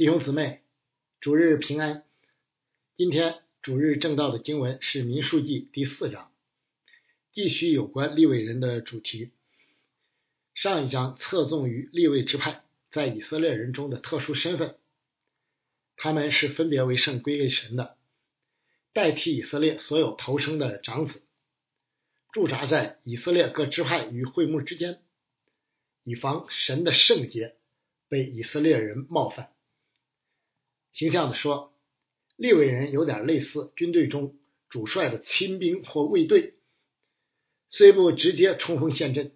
弟兄姊妹，主日平安。今天主日正道的经文是《民数记》第四章，继续有关立位人的主题。上一章侧重于立位支派在以色列人中的特殊身份，他们是分别为圣归给神的，代替以色列所有头生的长子，驻扎在以色列各支派与会幕之间，以防神的圣洁被以色列人冒犯。形象的说，利未人有点类似军队中主帅的亲兵或卫队，虽不直接冲锋陷阵，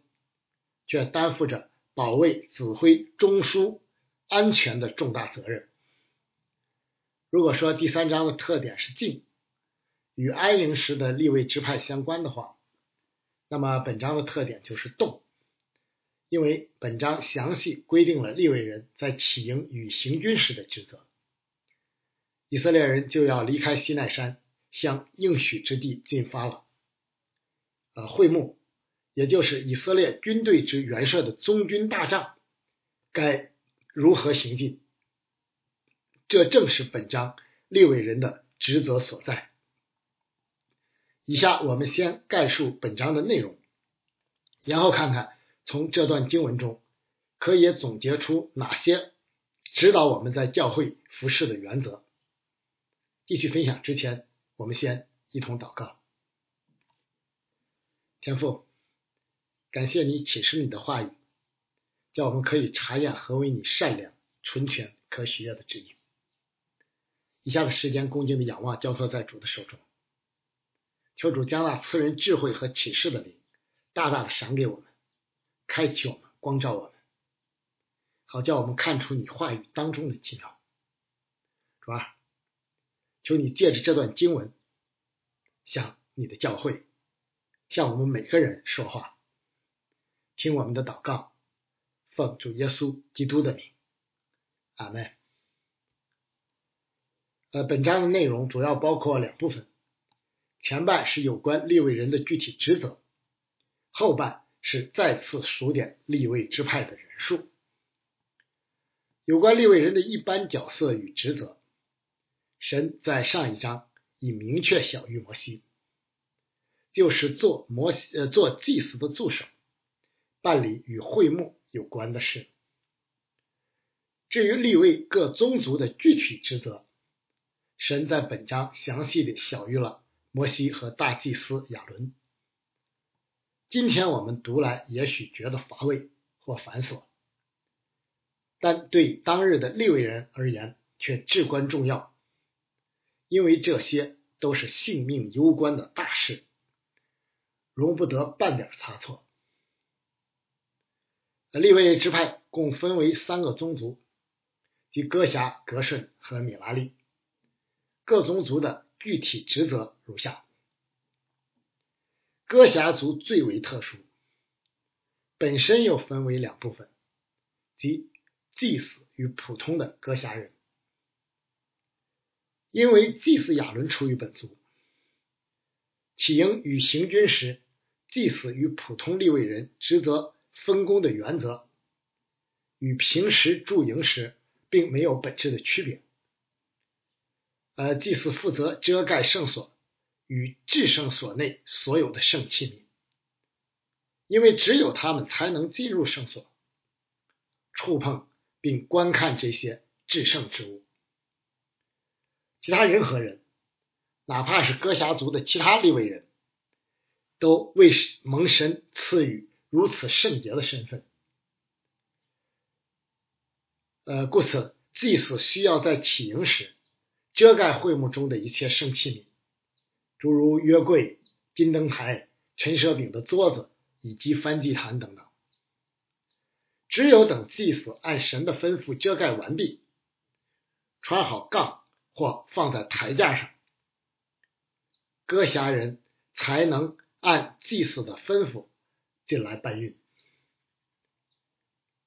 却担负着保卫、指挥、中枢、安全的重大责任。如果说第三章的特点是静，与安营时的立位支派相关的话，那么本章的特点就是动，因为本章详细规定了立位人在起营与行军时的职责。以色列人就要离开西奈山，向应许之地进发了。呃，会幕，也就是以色列军队之元帅的中军大帐，该如何行进？这正是本章立伟人的职责所在。以下我们先概述本章的内容，然后看看从这段经文中可以总结出哪些指导我们在教会服侍的原则。继续分享之前，我们先一同祷告。天父，感谢你启示你的话语，叫我们可以查验何为你善良、纯全、可喜悦的旨意。以下的时间，恭敬的仰望交托在主的手中，求主将那赐人智慧和启示的灵，大大的赏给我们，开启我们，光照我们，好叫我们看出你话语当中的奇妙。主啊。求你借着这段经文，向你的教会，向我们每个人说话，听我们的祷告，奉主耶稣基督的名，阿门。呃，本章的内容主要包括两部分，前半是有关立位人的具体职责，后半是再次数点立位支派的人数。有关立位人的一般角色与职责。神在上一章已明确小于摩西，就是做摩西呃做祭司的助手，办理与会幕有关的事。至于立位各宗族的具体职责，神在本章详细的小于了摩西和大祭司亚伦。今天我们读来也许觉得乏味或繁琐，但对当日的立位人而言却至关重要。因为这些都是性命攸关的大事，容不得半点差错。立位支派共分为三个宗族，即哥辖、格顺和米拉利。各宗族的具体职责如下：哥辖族最为特殊，本身又分为两部分，即祭司与普通的哥辖人。因为祭司亚伦出于本族，起营与行军时，祭司与普通立位人职责分工的原则，与平时驻营时并没有本质的区别。呃，祭祀负责遮盖圣所与至圣所内所有的圣器皿，因为只有他们才能进入圣所，触碰并观看这些至圣之物。其他任何人，哪怕是哥侠族的其他立位人，都为蒙神赐予如此圣洁的身份。呃，故此祭司需要在起营时遮盖会幕中的一切圣器皿，诸如约柜、金灯台、陈设饼的桌子以及燔祭坛等等。只有等祭司按神的吩咐遮盖完毕，穿好杠。或放在台架上，割辖人才能按祭祀的吩咐进来搬运。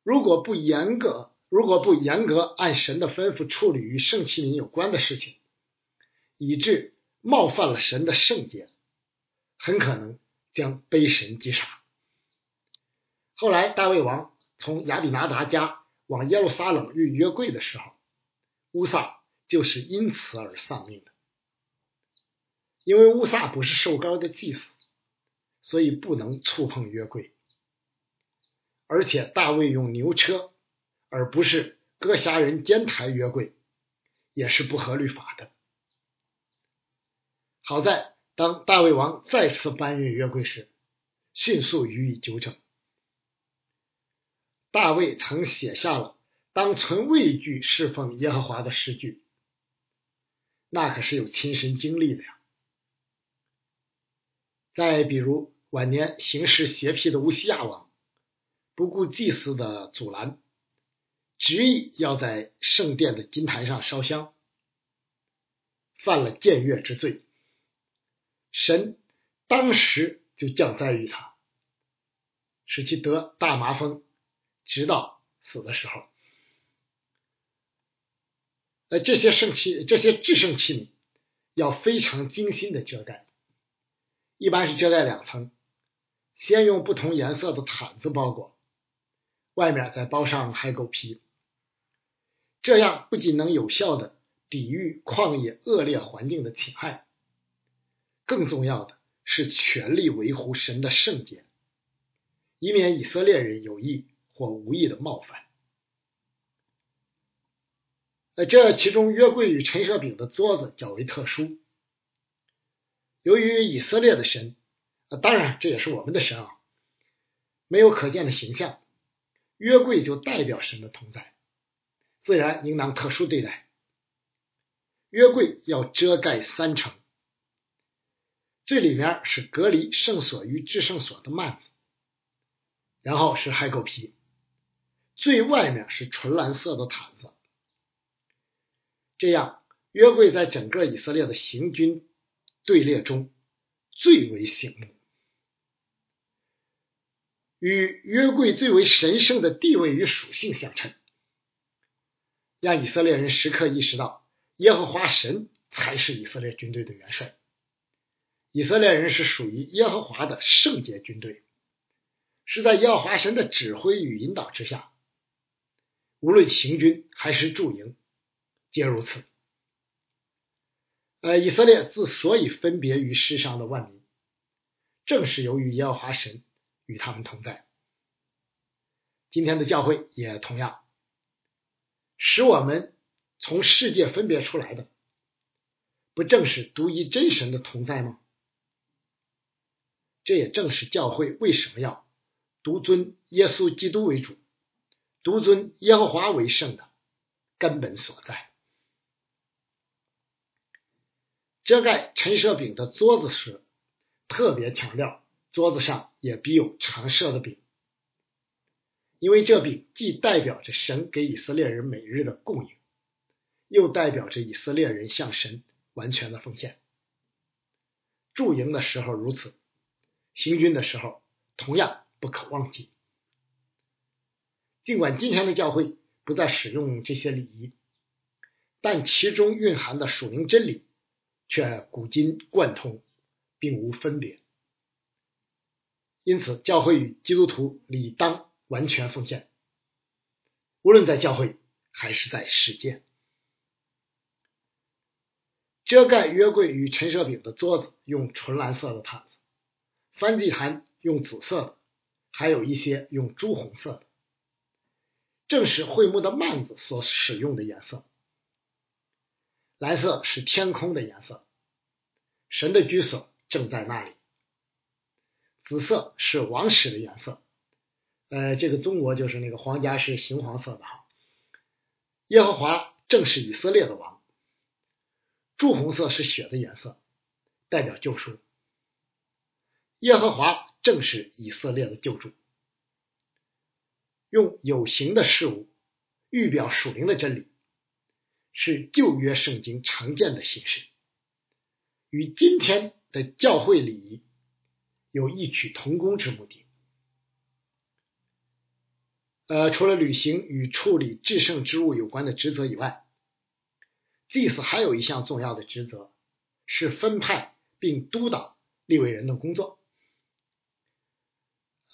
如果不严格，如果不严格按神的吩咐处理与圣器皿有关的事情，以致冒犯了神的圣洁，很可能将被神击杀。后来大卫王从亚比拿达家往耶路撒冷运约柜的时候。乌撒就是因此而丧命的。因为乌撒不是受膏的祭司，所以不能触碰约柜。而且大卫用牛车，而不是割下人肩抬约柜，也是不合律法的。好在当大卫王再次搬运约柜时，迅速予以纠正。大卫曾写下了“当存畏惧侍奉耶和华”的诗句，那可是有亲身经历的呀。再比如晚年行事邪僻的乌西亚王。不顾祭司的阻拦，执意要在圣殿的金坛上烧香，犯了僭越之罪。神当时就降灾于他，使其得大麻风，直到死的时候。呃，这些圣器，这些制圣器皿要非常精心的遮盖，一般是遮盖两层，先用不同颜色的毯子包裹。外面再包上海狗皮，这样不仅能有效的抵御旷野恶劣环境的侵害，更重要的是全力维护神的圣洁，以免以色列人有意或无意的冒犯。呃，这其中约柜与陈设饼的桌子较为特殊，由于以色列的神，啊当然这也是我们的神啊，没有可见的形象。约柜就代表神的同在，自然应当特殊对待。约柜要遮盖三层，最里面是隔离圣所与至圣所的幔子，然后是海狗皮，最外面是纯蓝色的毯子。这样，约柜在整个以色列的行军队列中最为醒目。与约柜最为神圣的地位与属性相称，让以色列人时刻意识到，耶和华神才是以色列军队的元帅。以色列人是属于耶和华的圣洁军队，是在耶和华神的指挥与引导之下，无论行军还是驻营，皆如此。呃，以色列之所以分别于世上的万民，正是由于耶和华神。与他们同在。今天的教会也同样，使我们从世界分别出来的，不正是独一真神的同在吗？这也正是教会为什么要独尊耶稣基督为主，独尊耶和华为圣的根本所在。遮盖陈设饼的桌子时，特别强调。桌子上也必有常设的饼，因为这饼既代表着神给以色列人每日的供应，又代表着以色列人向神完全的奉献。驻营的时候如此，行军的时候同样不可忘记。尽管今天的教会不再使用这些礼仪，但其中蕴含的属灵真理却古今贯通，并无分别。因此，教会与基督徒理当完全奉献，无论在教会还是在世界。遮盖约柜与陈设饼的桌子用纯蓝色的毯子，翻地毯用紫色的，还有一些用朱红色的，正是会幕的幔子所使用的颜色。蓝色是天空的颜色，神的居所正在那里。紫色是王室的颜色，呃，这个中国就是那个皇家是猩黄色的哈。耶和华正是以色列的王。朱红色是血的颜色，代表救赎。耶和华正是以色列的救主。用有形的事物预表属灵的真理，是旧约圣经常见的形式，与今天的教会礼仪。有异曲同工之目的。呃，除了履行与处理制胜之物有关的职责以外，祭司还有一项重要的职责，是分派并督导立位人的工作。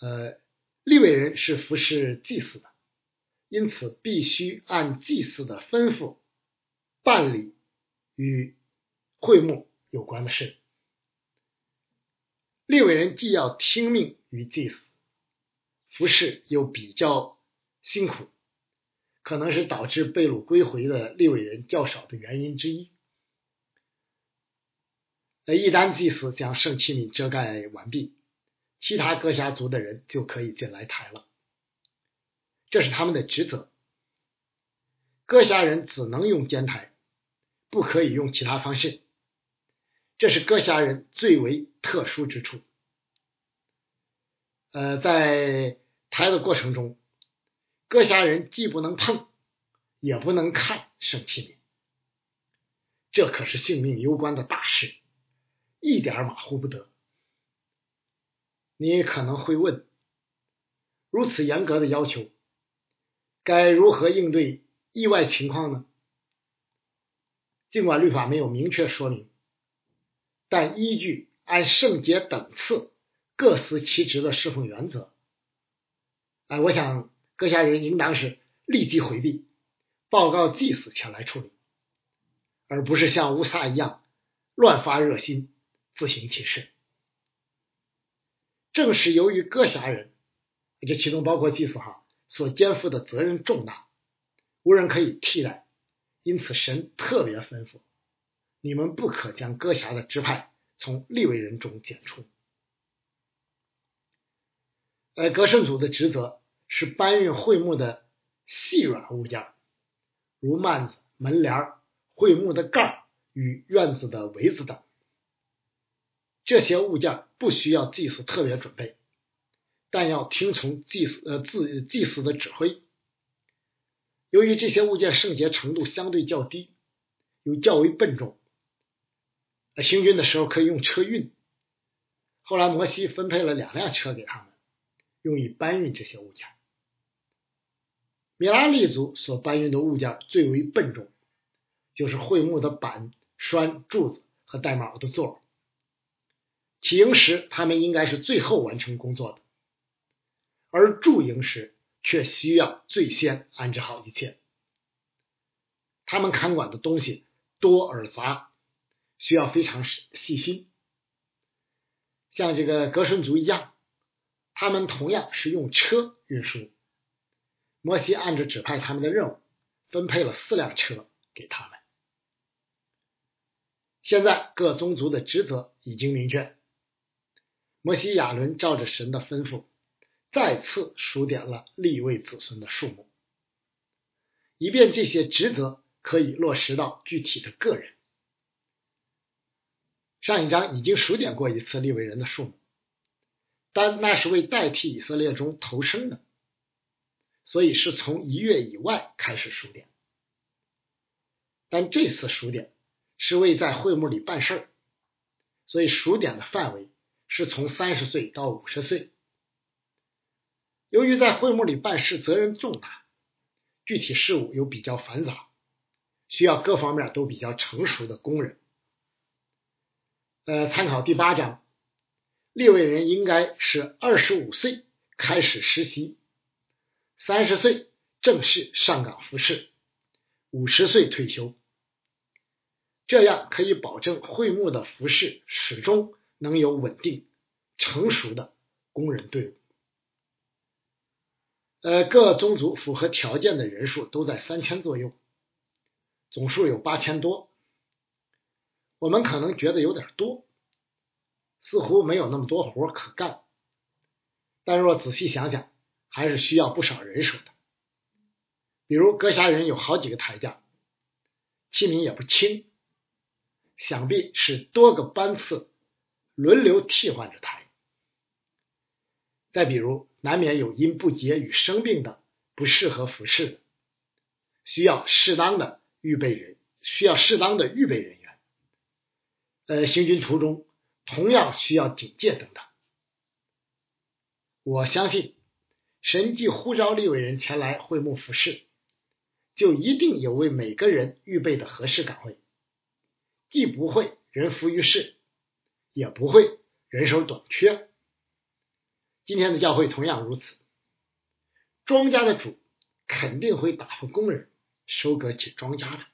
呃，立位人是服侍祭司的，因此必须按祭司的吩咐办理与会幕有关的事。立伟人既要听命于祭司，服侍又比较辛苦，可能是导致被掳归回的立伟人较少的原因之一。那一旦祭司将圣器皿遮盖完毕，其他各家族的人就可以进来抬了，这是他们的职责。各家人只能用肩抬，不可以用其他方式。这是各家人最为特殊之处。呃，在抬的过程中，各家人既不能碰，也不能看圣器皿，这可是性命攸关的大事，一点马虎不得。你可能会问，如此严格的要求，该如何应对意外情况呢？尽管律法没有明确说明。但依据按圣洁等次各司其职的侍奉原则，哎，我想阁下人应当是立即回避，报告祭司前来处理，而不是像乌撒一样乱发热心自行其事。正是由于阁下人，这其中包括祭司哈所肩负的责任重大，无人可以替代，因此神特别吩咐。你们不可将阁下的支派从立位人中剪除。呃，阁圣组的职责是搬运会幕的细软物件，如幔子、门帘、会幕的盖与院子的围子等。这些物件不需要祭司特别准备，但要听从祭司呃自祭司的指挥。由于这些物件圣洁程度相对较低，又较为笨重。行军的时候可以用车运，后来摩西分配了两辆车给他们，用以搬运这些物件。米拉利族所搬运的物件最为笨重，就是桧木的板、栓、柱子和带卯的座。起营时，他们应该是最后完成工作的，而驻营时却需要最先安置好一切。他们看管的东西多而杂。需要非常细心，像这个格顺族一样，他们同样是用车运输。摩西按照指派他们的任务，分配了四辆车给他们。现在各宗族的职责已经明确，摩西亚伦照着神的吩咐，再次数点了立位子孙的数目，以便这些职责可以落实到具体的个人。上一章已经数点过一次立位人的数目，但那是为代替以色列中投生的，所以是从一月以外开始数点。但这次数点是为在会幕里办事儿，所以数点的范围是从三十岁到五十岁。由于在会幕里办事责任重大，具体事务又比较繁杂，需要各方面都比较成熟的工人。呃，参考第八章，立位人应该是二十五岁开始实习，三十岁正式上岗服侍，五十岁退休，这样可以保证会幕的服饰始终能有稳定、成熟的工人队伍。呃，各宗族符合条件的人数都在三千左右，总数有八千多。我们可能觉得有点多，似乎没有那么多活可干。但若仔细想想，还是需要不少人手的。比如阁下人有好几个台架，器皿也不轻，想必是多个班次轮流替换着抬。再比如，难免有因不洁与生病的不适合服侍的，需要适当的预备人，需要适当的预备人员。呃，行军途中同样需要警戒等等。我相信，神既呼召立伟人前来会幕服侍，就一定有为每个人预备的合适岗位，既不会人浮于事，也不会人手短缺。今天的教会同样如此，庄稼的主肯定会打发工人收割起庄稼的。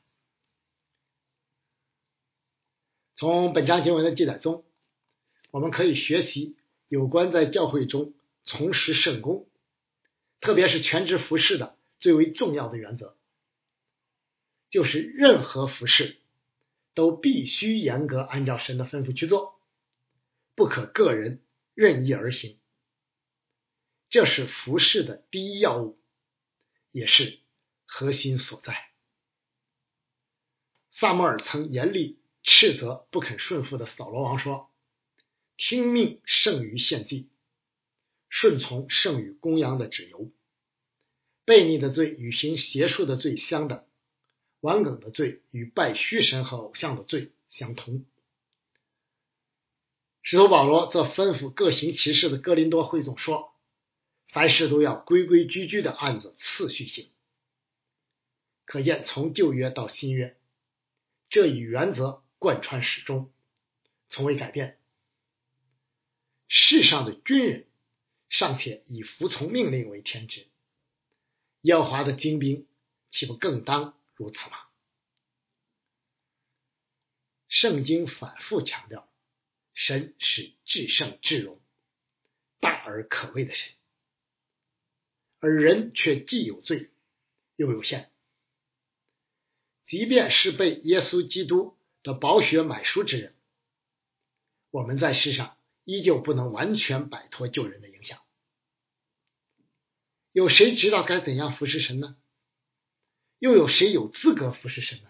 从本章经文的记载中，我们可以学习有关在教会中从事圣工，特别是全职服侍的最为重要的原则，就是任何服侍都必须严格按照神的吩咐去做，不可个人任意而行。这是服侍的第一要务，也是核心所在。萨摩尔曾严厉斥责不肯顺服的扫罗王说：“听命胜于献祭，顺从胜于公羊的脂油。悖逆的罪与行邪术的罪相等，顽梗的罪与拜虚神和偶像的罪相同。”使徒保罗则吩咐各行其事的哥林多会众说。凡事都要规规矩矩的按着次序行，可见从旧约到新约，这一原则贯穿始终，从未改变。世上的军人尚且以服从命令为天职，耶和华的精兵岂不更当如此吗？圣经反复强调，神是至圣至荣、大而可畏的神。而人却既有罪又有限，即便是被耶稣基督的宝血买赎之人，我们在世上依旧不能完全摆脱旧人的影响。有谁知道该怎样服侍神呢？又有谁有资格服侍神呢？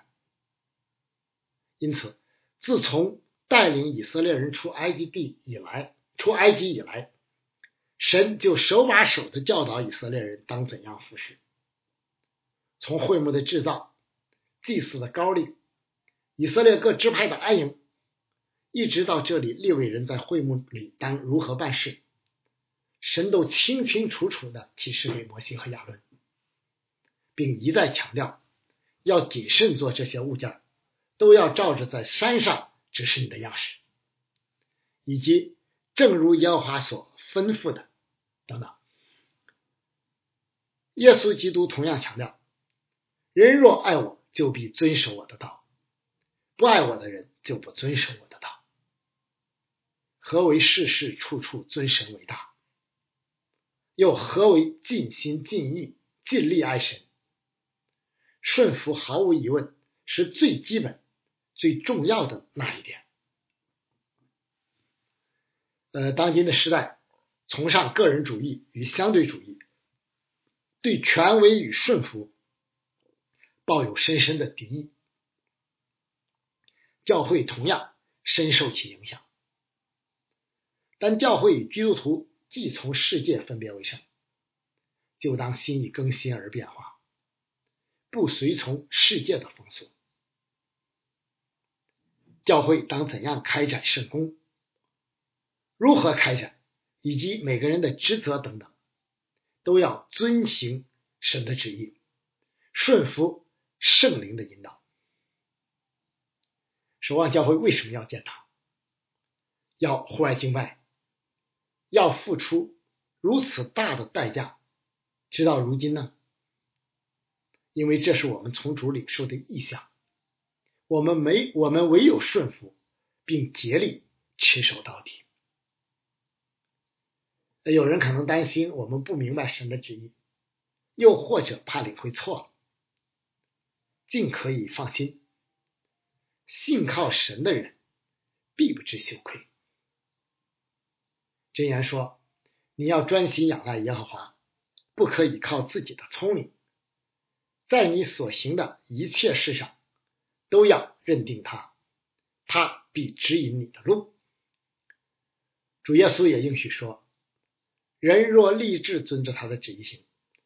因此，自从带领以色列人出埃及地以来，出埃及以来。神就手把手的教导以色列人当怎样服侍，从会幕的制造、祭祀的高丽、以色列各支派的安营，一直到这里利未人在会幕里当如何办事，神都清清楚楚的启示给摩西和亚伦，并一再强调要谨慎做这些物件，都要照着在山上指示你的样式，以及正如耶和华所吩咐的。等等，耶稣基督同样强调：人若爱我，就必遵守我的道；不爱我的人，就不遵守我的道。何为事事处处尊神为大？又何为尽心尽意尽力爱神？顺服毫无疑问是最基本、最重要的那一点。呃，当今的时代。崇尚个人主义与相对主义，对权威与顺服抱有深深的敌意。教会同样深受其影响，但教会与基督徒既从世界分别为圣，就当心意更新而变化，不随从世界的风俗。教会当怎样开展圣功？如何开展？以及每个人的职责等等，都要遵行神的旨意，顺服圣灵的引导。守望教会为什么要建堂？要户外敬拜？要付出如此大的代价？直到如今呢？因为这是我们从主领受的意向，我们没我们唯有顺服，并竭力持守到底。有人可能担心我们不明白神的旨意，又或者怕领会错了，尽可以放心，信靠神的人必不知羞愧。箴言说：“你要专心仰赖耶和华，不可以靠自己的聪明，在你所行的一切事上都要认定他，他必指引你的路。”主耶稣也应许说。人若立志遵着他的旨意行，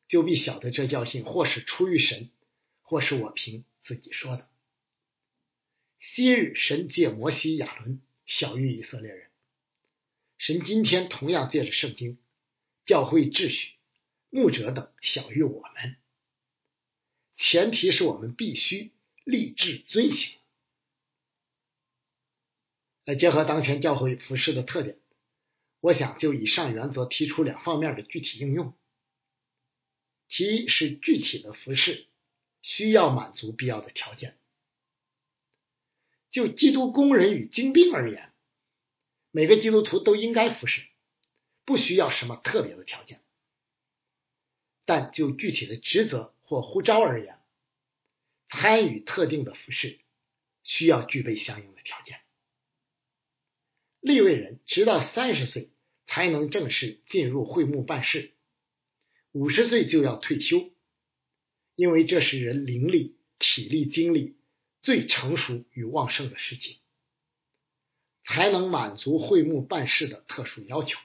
就必晓得这教训或是出于神，或是我凭自己说的。昔日神借摩西、亚伦小于以色列人，神今天同样借着圣经教会秩序、牧者等小于我们。前提是我们必须立志遵行。来结合当前教会服饰的特点。我想就以上原则提出两方面的具体应用。其一是具体的服饰需要满足必要的条件，就基督工人与精兵而言，每个基督徒都应该服侍，不需要什么特别的条件。但就具体的职责或呼召而言，参与特定的服侍，需要具备相应的条件。立位人直到三十岁才能正式进入会幕办事，五十岁就要退休，因为这是人灵力、体力、精力最成熟与旺盛的时期，才能满足会幕办事的特殊要求。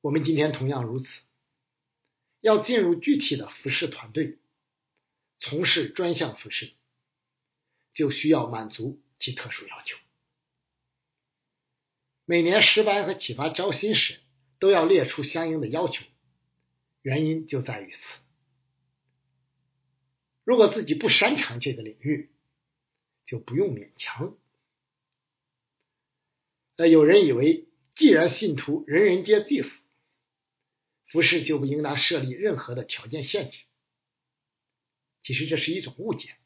我们今天同样如此，要进入具体的服饰团队，从事专项服饰，就需要满足其特殊要求。每年十班和启发招新时，都要列出相应的要求，原因就在于此。如果自己不擅长这个领域，就不用勉强。那有人以为，既然信徒人人皆祭司，服饰就不应当设立任何的条件限制。其实这是一种误解。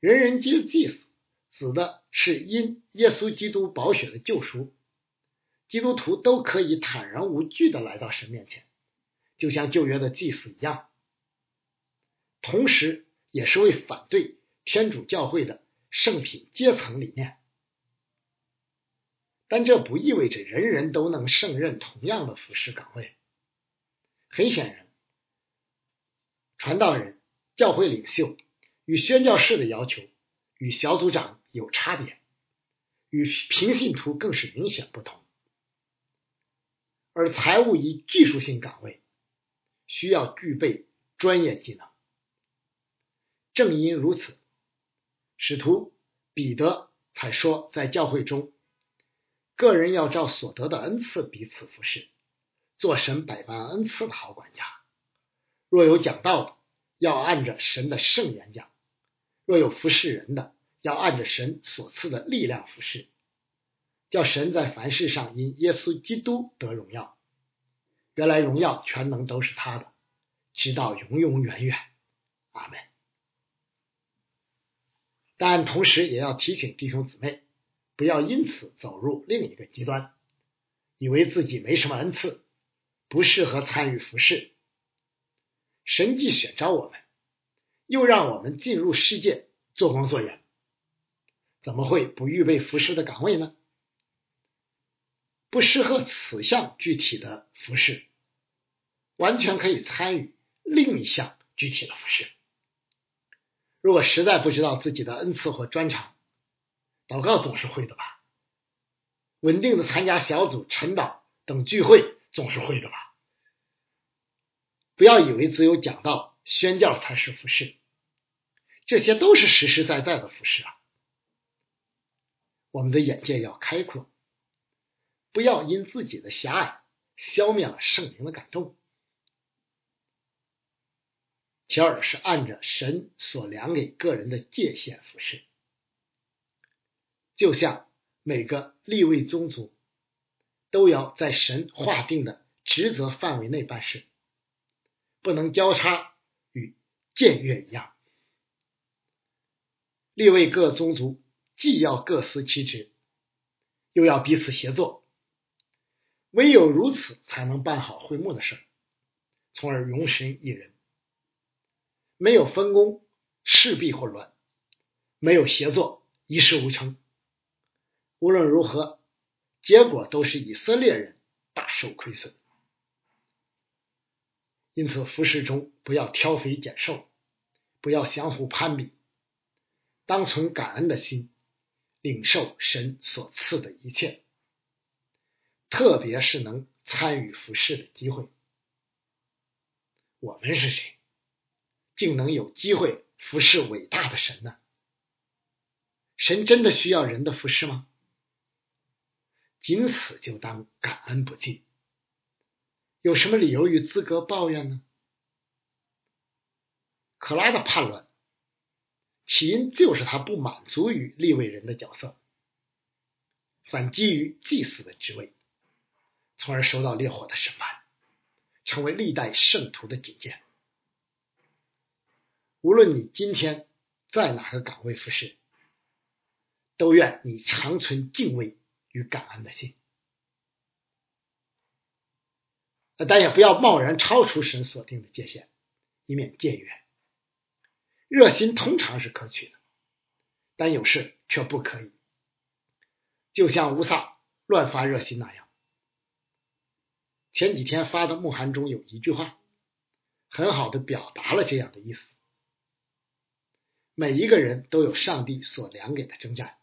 人人皆祭司，指的是因耶稣基督宝血的救赎，基督徒都可以坦然无惧的来到神面前，就像旧约的祭司一样。同时，也是为反对天主教会的圣品阶层理念。但这不意味着人人都能胜任同样的服饰岗位。很显然，传道人、教会领袖与宣教士的要求与小组长有差别，与平信徒更是明显不同。而财务与技术性岗位需要具备专业技能。正因如此，使徒彼得才说，在教会中，个人要照所得的恩赐彼此服侍。做神百般恩赐的好管家，若有讲道的，要按着神的圣言讲；若有服侍人的，要按着神所赐的力量服侍，叫神在凡事上因耶稣基督得荣耀。原来荣耀全能都是他的，直到永永远远。阿门。但同时也要提醒弟兄姊妹，不要因此走入另一个极端，以为自己没什么恩赐。不适合参与服侍。神既选召我们，又让我们进入世界做光做盐，怎么会不预备服饰的岗位呢？不适合此项具体的服饰，完全可以参与另一项具体的服饰。如果实在不知道自己的恩赐或专长，祷告总是会的吧？稳定的参加小组、晨祷等聚会。总是会的吧？不要以为只有讲道、宣教才是服饰，这些都是实实在在的服饰啊！我们的眼界要开阔，不要因自己的狭隘消灭了圣灵的感动。其二是按着神所量给个人的界限服饰，就像每个立位宗族。都要在神划定的职责范围内办事，不能交叉与僭越一样。立位各宗族既要各司其职，又要彼此协作，唯有如此，才能办好会幕的事，从而容神一人。没有分工，势必混乱；没有协作，一事无成。无论如何。结果都是以色列人大受亏损，因此服饰中不要挑肥拣瘦，不要相互攀比，当存感恩的心，领受神所赐的一切，特别是能参与服饰的机会。我们是谁，竟能有机会服侍伟大的神呢？神真的需要人的服侍吗？仅此就当感恩不尽，有什么理由与资格抱怨呢？可拉的叛乱起因就是他不满足于立位人的角色，反基于祭祀的职位，从而受到烈火的审判，成为历代圣徒的警戒。无论你今天在哪个岗位服侍，都愿你常存敬畏与感恩的心，但也不要贸然超出神所定的界限，以免渐远。热心通常是可取的，但有事却不可以。就像乌萨乱发热心那样，前几天发的慕函中有一句话，很好的表达了这样的意思。每一个人都有上帝所量给的征战，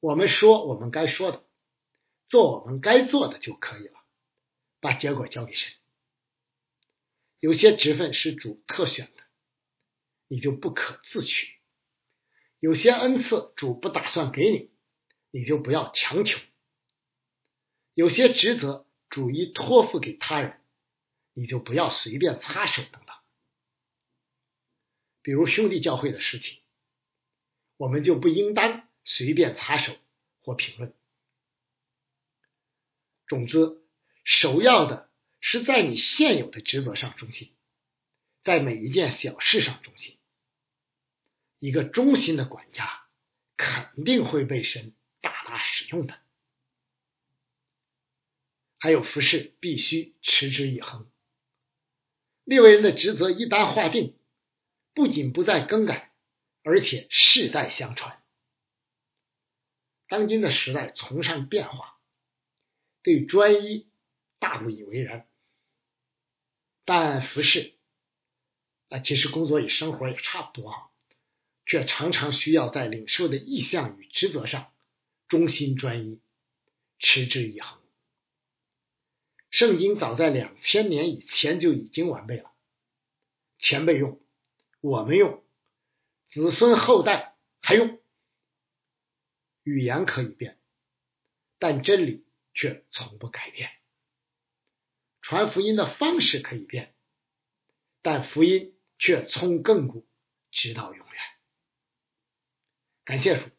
我们说我们该说的，做我们该做的就可以了，把结果交给神。有些职分是主特选的。你就不可自取。有些恩赐主不打算给你，你就不要强求。有些职责主已托付给他人，你就不要随便插手等等。比如兄弟教会的事情，我们就不应当随便插手或评论。总之，首要的是在你现有的职责上忠心，在每一件小事上忠心。一个忠心的管家肯定会被神大大使用的。还有服饰必须持之以恒。立位人的职责一旦划定，不仅不再更改，而且世代相传。当今的时代崇尚变化，对专一大不以为然，但服饰啊，其实工作与生活也差不多啊。却常常需要在领受的意向与职责上忠心专一、持之以恒。圣经早在两千年以前就已经完备了，前辈用，我们用，子孙后代还用。语言可以变，但真理却从不改变。传福音的方式可以变，但福音却从亘古直到永远。感谢主，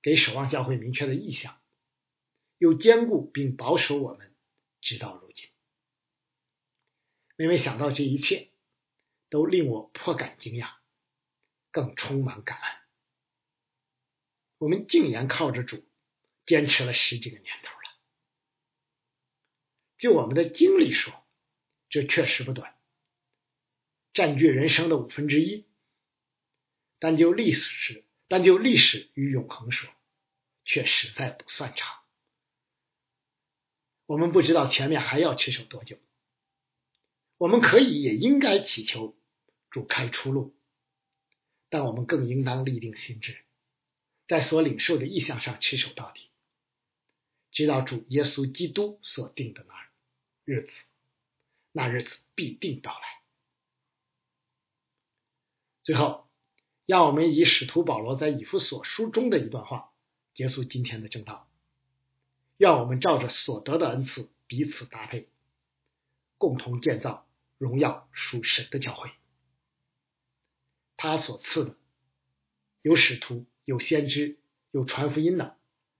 给守望教会明确的意向，又坚固并保守我们直到如今。每每想到这一切，都令我颇感惊讶，更充满感恩。我们竟然靠着主坚持了十几个年头了。就我们的经历说，这确实不短，占据人生的五分之一。但就历史。但就历史与永恒说，却实在不算长。我们不知道前面还要持守多久。我们可以也应该祈求主开出路，但我们更应当立定心志，在所领受的意向上持守到底，直到主耶稣基督所定的那日子，那日子必定到来。最后。让我们以使徒保罗在以弗所书中的一段话结束今天的正道。让我们照着所得的恩赐彼此搭配，共同建造荣耀属神的教会。他所赐的有使徒、有先知、有传福音的、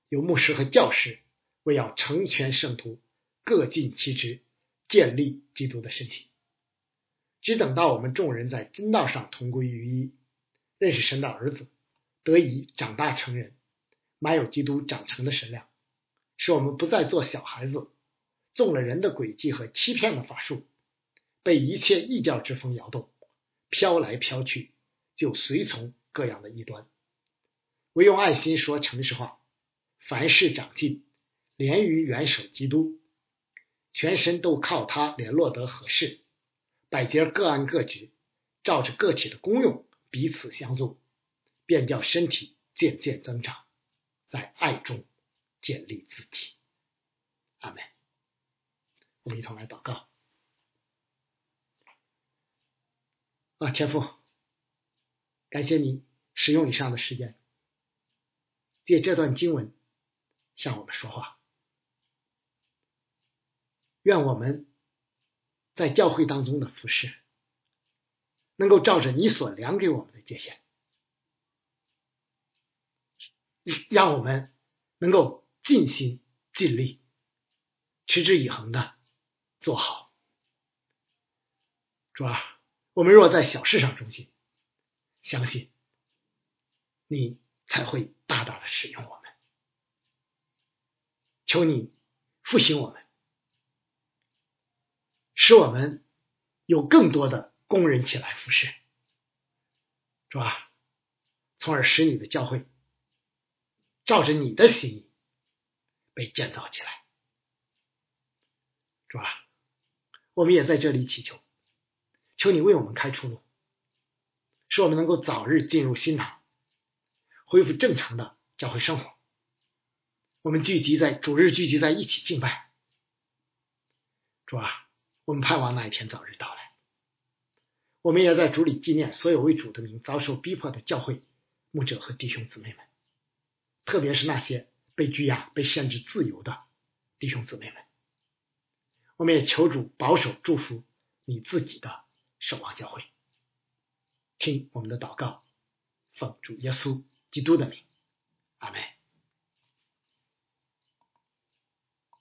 有牧师和教师，为要成全圣徒，各尽其职，建立基督的身体。只等到我们众人在真道上同归于一。认识神的儿子，得以长大成人，满有基督长成的神量，使我们不再做小孩子，中了人的诡计和欺骗的法术，被一切异教之风摇动，飘来飘去，就随从各样的异端。唯用爱心说诚实话，凡事长进，连于元首基督，全身都靠他联络得合适，百节各按各职，照着个体的功用。彼此相助，便叫身体渐渐增长，在爱中建立自己。阿门。我们一同来祷告。啊，天父，感谢你使用以上的时间，借这段经文向我们说话。愿我们在教会当中的服侍。能够照着你所量给我们的界限，让我们能够尽心尽力、持之以恒的做好。主啊，我们若在小事上忠心，相信你才会大大的使用我们。求你复兴我们，使我们有更多的工人起来服侍，是吧？从而使你的教会照着你的心意被建造起来，是吧？我们也在这里祈求，求你为我们开出路，使我们能够早日进入新堂，恢复正常的教会生活。我们聚集在主日聚集在一起敬拜，主啊，我们盼望那一天早日到来。我们也在主里纪念所有为主的名遭受逼迫的教会牧者和弟兄姊妹们，特别是那些被拘押、被限制自由的弟兄姊妹们。我们也求主保守祝福你自己的守望教会，听我们的祷告，奉主耶稣基督的名，阿门。